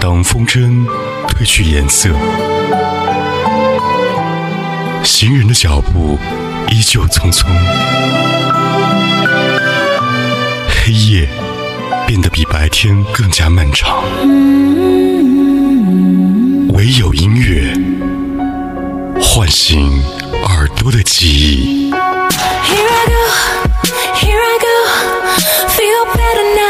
当风筝褪去颜色，行人的脚步依旧匆匆，黑夜变得比白天更加漫长，唯有音乐唤醒耳朵的记忆。Here I go, here I go. Feel better now,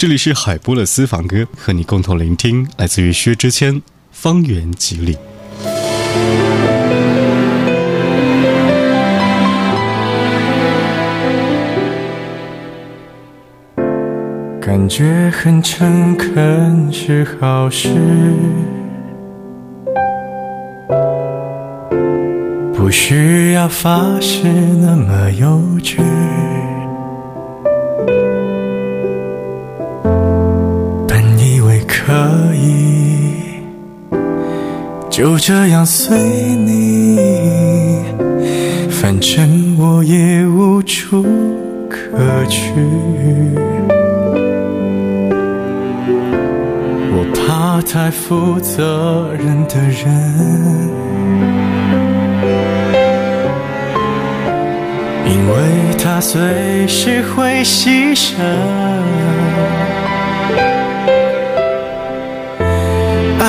这里是海波的私房歌，和你共同聆听来自于薛之谦《方圆几里》。感觉很诚恳是好事，不需要发誓那么幼稚。可以就这样随你，反正我也无处可去。我怕太负责任的人，因为他随时会牺牲。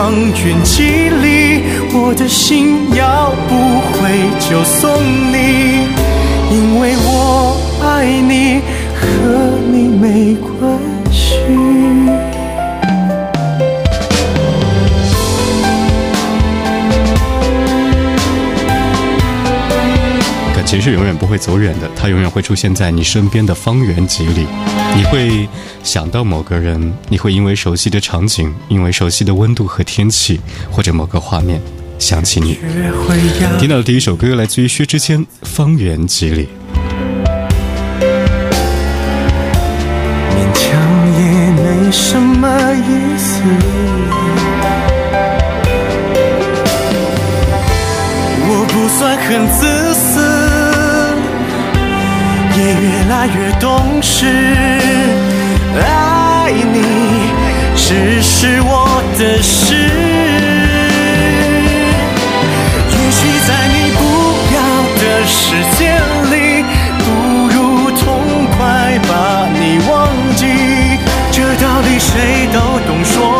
方圆几里，我的心要不回就送你，会走远的，他永远会出现在你身边的方圆几里。你会想到某个人，你会因为熟悉的场景，因为熟悉的温度和天气，或者某个画面想起你。听到的第一首歌来自于薛之谦，《方圆几里》。勉强也没什么意思。我不算很自越懂事。爱你只是我的事。也许在你不要的世界里，不如痛快把你忘记。这道理谁都懂，说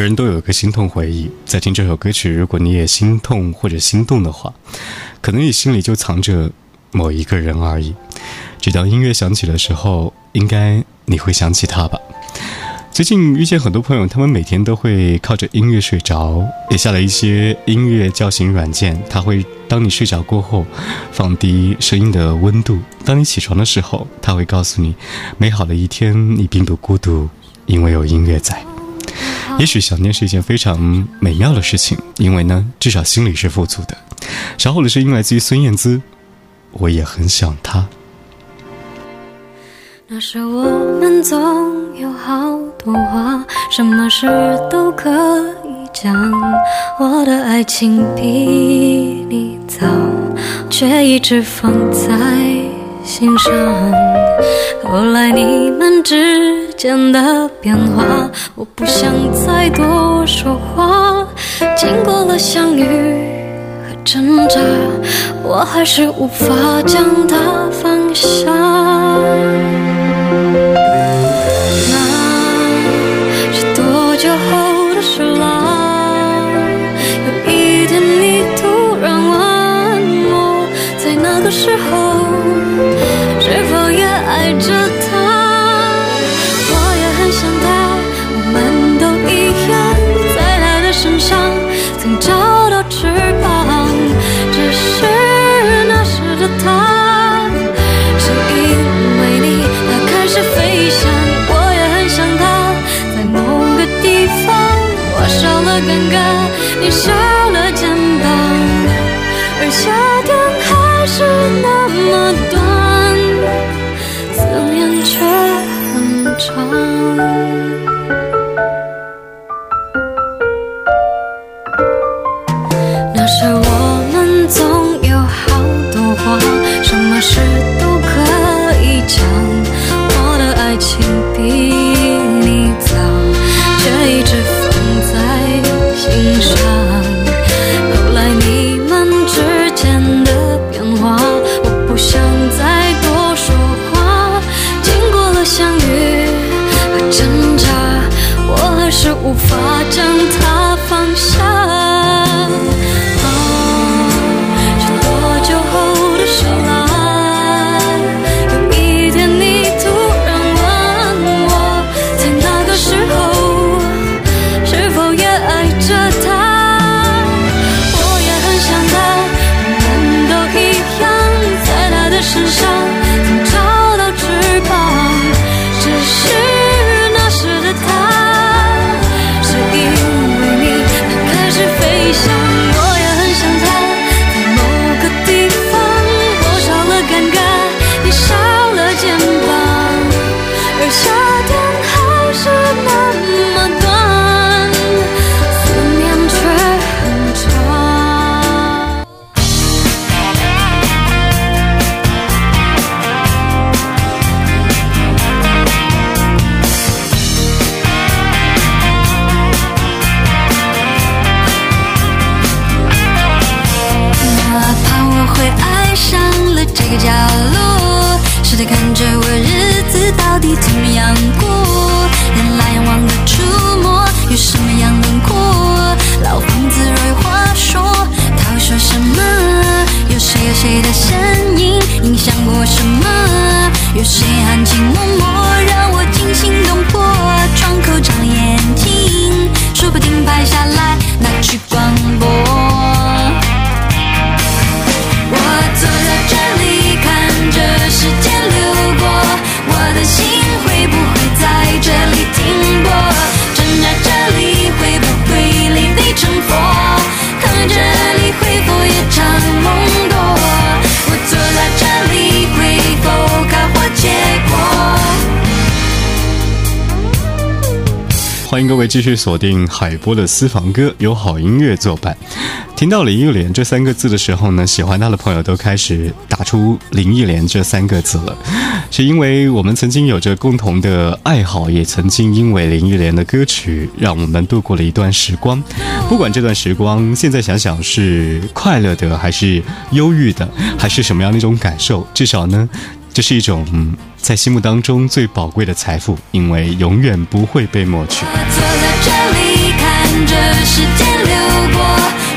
个人都有一个心痛回忆，在听这首歌曲，如果你也心痛或者心动的话，可能你心里就藏着某一个人而已。只当音乐响起的时候，应该你会想起他吧。最近遇见很多朋友，他们每天都会靠着音乐睡着，也下了一些音乐叫醒软件，它会当你睡着过后放低声音的温度，当你起床的时候，它会告诉你，美好的一天你并不孤独，因为有音乐在。也许想念是一件非常美妙的事情，因为呢，至少心里是富足的。稍后的声音来自于孙燕姿，我也很想他。那时我们总有好多话，什么事都可以讲。我的爱情比你早，却一直放在心上。后来你们之间的变化，我不想再多说话。经过了相遇和挣扎，我还是无法将它放下。少了尴尬，你少了肩膀，而夏天还是那么短，思念却很长。欢迎各位继续锁定海波的私房歌，有好音乐作伴。听到林忆莲这三个字的时候呢，喜欢她的朋友都开始打出林忆莲这三个字了，是因为我们曾经有着共同的爱好，也曾经因为林忆莲的歌曲让我们度过了一段时光。不管这段时光现在想想是快乐的，还是忧郁的，还是什么样的一种感受，至少呢。这是一种嗯在心目当中最宝贵的财富，因为永远不会被抹去。我坐在这里看着时间流过，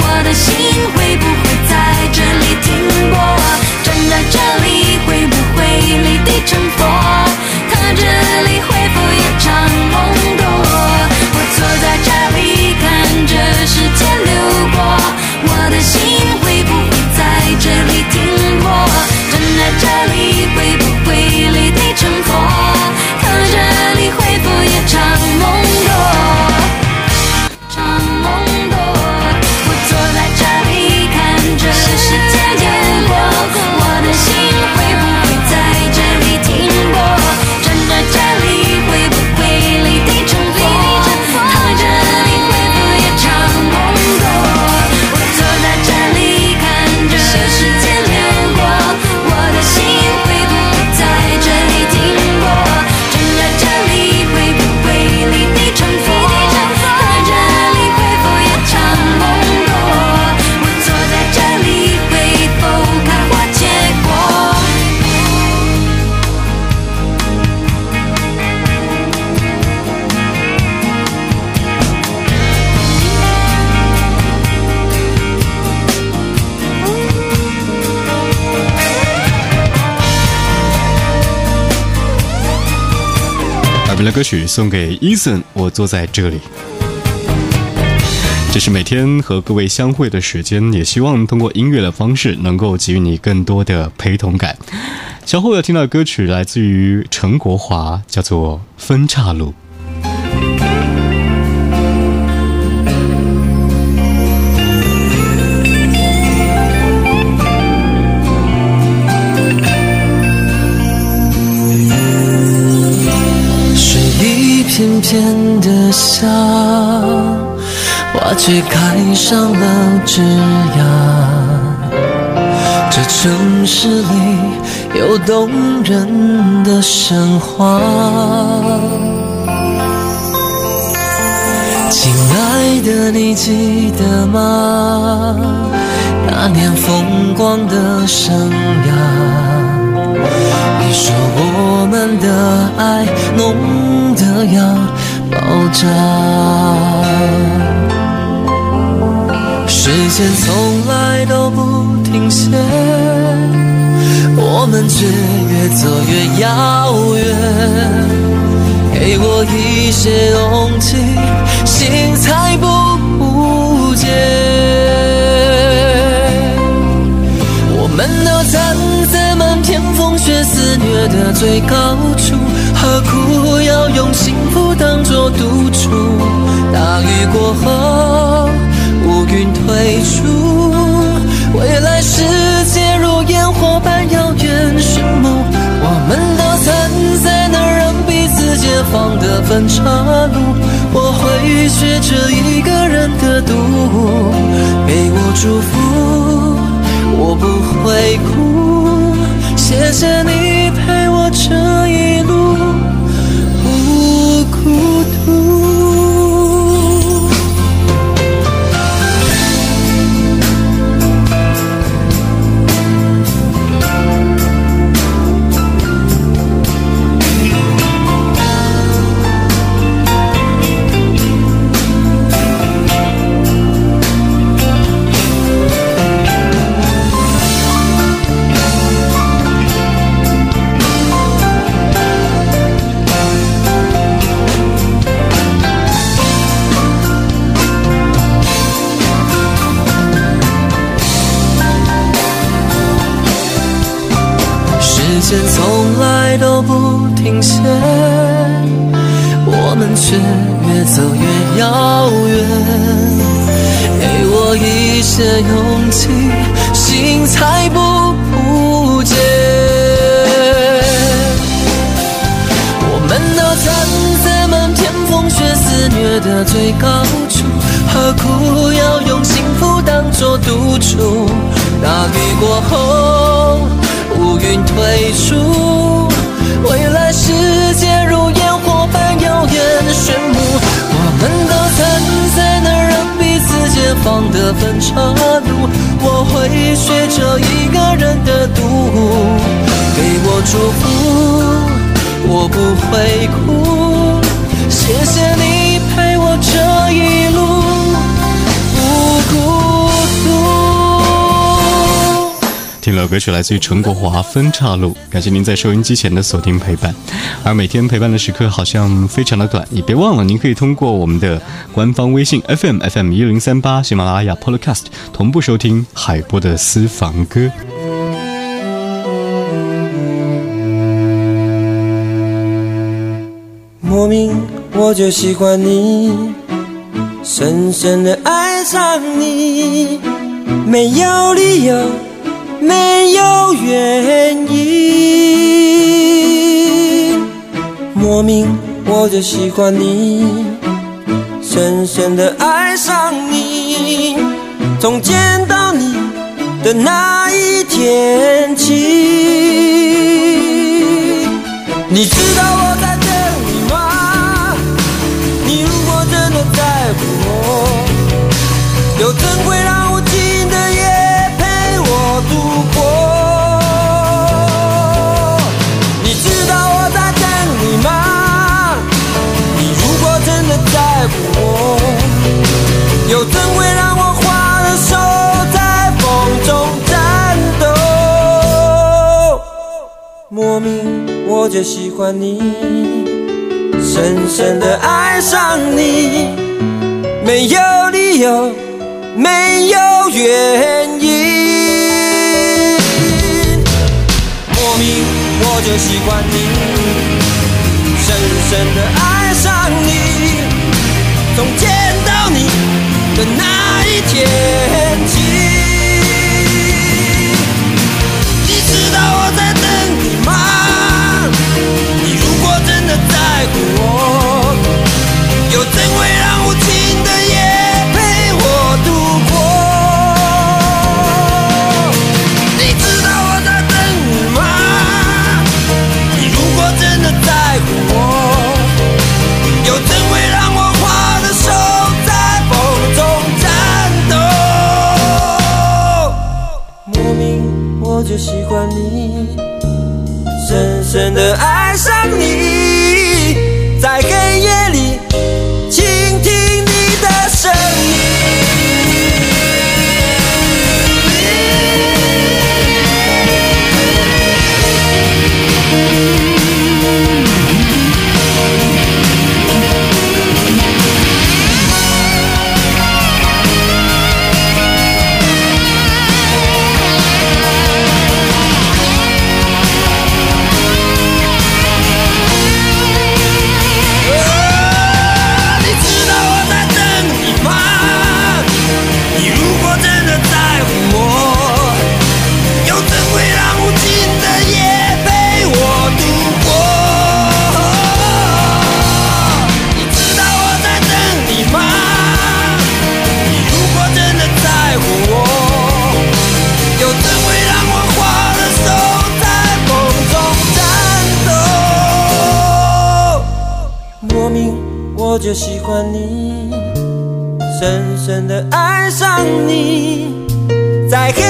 我的心会不会在这里停泊？站在这里会不会立地成佛？踏这里会否夜长梦多？我坐在这里看着时间流过，我的来歌曲送给 Eason，我坐在这里。这是每天和各位相会的时间，也希望通过音乐的方式能够给予你更多的陪同感。稍后要听到的歌曲来自于陈国华，叫做《分岔路》。却开上了枝桠。这城市里有动人的神话。亲爱的，你记得吗？那年风光的生涯。你说我们的爱浓得要爆炸，时间从来都不停歇，我们却越走越遥远。给我一些勇气，心才不枯竭。我们都站在漫天风雪肆虐的最高处，何苦要用幸福当作赌注？大雨过后，云退出，未来世界如烟火般遥远寻梦。我们都站在那让彼此解放的分岔路，我会学着一个人的度，给我祝福。我不会哭，谢谢你间从来都不停歇，我们却越走越遥远。给我一些勇气，心才不枯竭。我们都站在漫天风雪肆虐的最高处，何苦要用幸福当作赌注？大雨过后，乌云退出，未来世界如烟火般遥远炫目。我们都曾在那让彼此解放的分岔路，我会学着一个人的度，给我祝福，我不会哭。谢谢你听了歌曲来自于陈国华《分岔路》，感谢您在收音机前的锁定陪伴。而每天陪伴的时刻好像非常的短，也别忘了，您可以通过我们的官方微信 FM FM 一零三八喜马拉雅 Podcast 同步收听海波的私房歌。莫名我就喜欢你，深深的爱上你，没有理由，没有原因。莫名我就喜欢你，深深的爱上你，从见到你的那一天起。你知道我在等你吗？你如果真的在乎我，又怎会又怎会让我花了手在风中颤抖？莫名我就喜欢你，深深的爱上你，没有理由，没有原因。莫名我就喜欢你，深深的爱上你，从见到你的那一天。就喜欢你，深深的爱上你，在黑